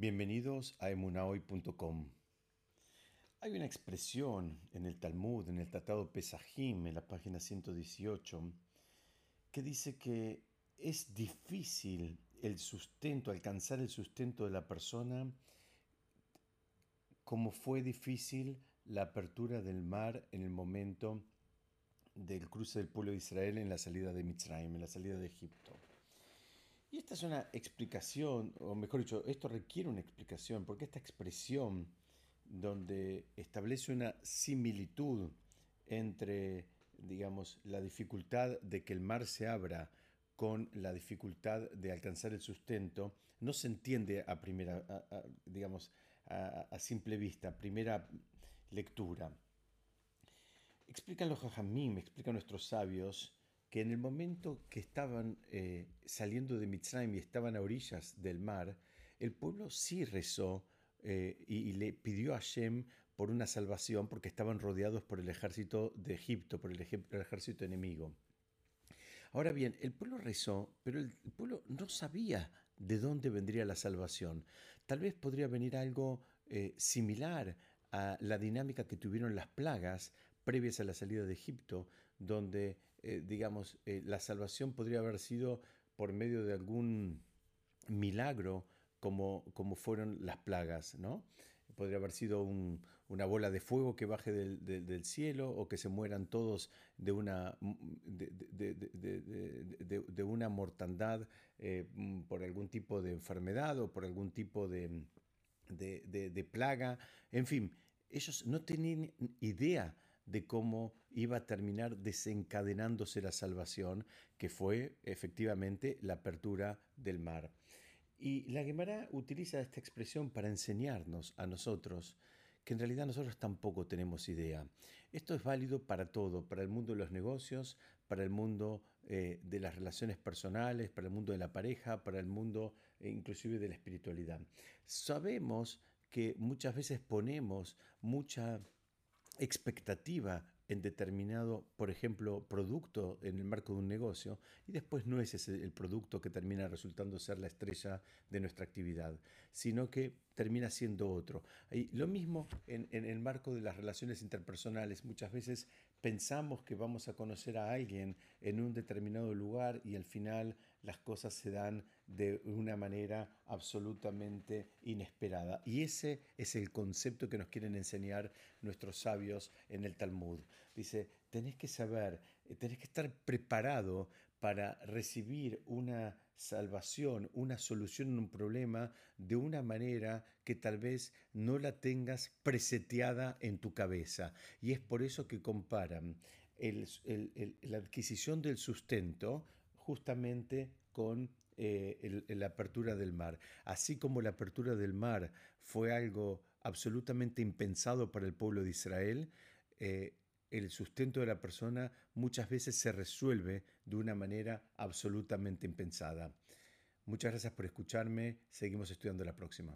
Bienvenidos a emunahoy.com. Hay una expresión en el Talmud, en el Tratado Pesajim, en la página 118, que dice que es difícil el sustento, alcanzar el sustento de la persona como fue difícil la apertura del mar en el momento del cruce del pueblo de Israel en la salida de Mitzrayim, en la salida de Egipto. Y esta es una explicación, o mejor dicho, esto requiere una explicación, porque esta expresión donde establece una similitud entre, digamos, la dificultad de que el mar se abra con la dificultad de alcanzar el sustento, no se entiende a primera, digamos, a, simple vista, a primera lectura. Explican los jajamim, explican nuestros sabios, que en el momento que estaban eh, saliendo de Mitzrayim y estaban a orillas del mar, el pueblo sí rezó eh, y, le pidió a Shem por una salvación porque estaban rodeados por el ejército de Egipto, por el, ejército enemigo. Ahora bien, el pueblo rezó, pero el pueblo no sabía de dónde vendría la salvación. Tal vez podría venir algo eh, similar a la dinámica que tuvieron las plagas previas a la salida de Egipto, donde, eh, digamos, eh, la salvación podría haber sido por medio de algún milagro como, como fueron las plagas, ¿no? Podría haber sido una bola de fuego que baje del, cielo o que se mueran todos de una, de, una mortandad eh, por algún tipo de enfermedad o por algún tipo de, plaga. En fin, ellos no tenían idea de cómo iba a terminar desencadenándose la salvación, que fue efectivamente la apertura del mar. Y la Gemara utiliza esta expresión para enseñarnos a nosotros que en realidad nosotros tampoco tenemos idea. Esto es válido para todo, para el mundo de los negocios, para el mundo eh, de las relaciones personales, para el mundo de la pareja, para el mundo eh, inclusive de la espiritualidad. Sabemos que muchas veces ponemos mucha expectativa en determinado, por ejemplo, producto en el marco de un negocio y después no es ese el producto que termina resultando ser la estrella de nuestra actividad, sino que termina siendo otro. Y lo mismo en, el marco de las relaciones interpersonales. Muchas veces pensamos que vamos a conocer a alguien en un determinado lugar y al final las cosas se dan de una manera absolutamente inesperada. Y ese es el concepto que nos quieren enseñar nuestros sabios en el Talmud. Dice, tenés que saber, eh, tenés que estar preparado para recibir una salvación, una solución en un problema de una manera que tal vez no la tengas preseteada en tu cabeza. Y es por eso que comparan la adquisición del sustento justamente con eh, la apertura del mar. Así como la apertura del mar fue algo absolutamente impensado para el pueblo de Israel, eh, el sustento de la persona muchas veces se resuelve de una manera absolutamente impensada. Muchas gracias por escucharme. Seguimos estudiando la próxima.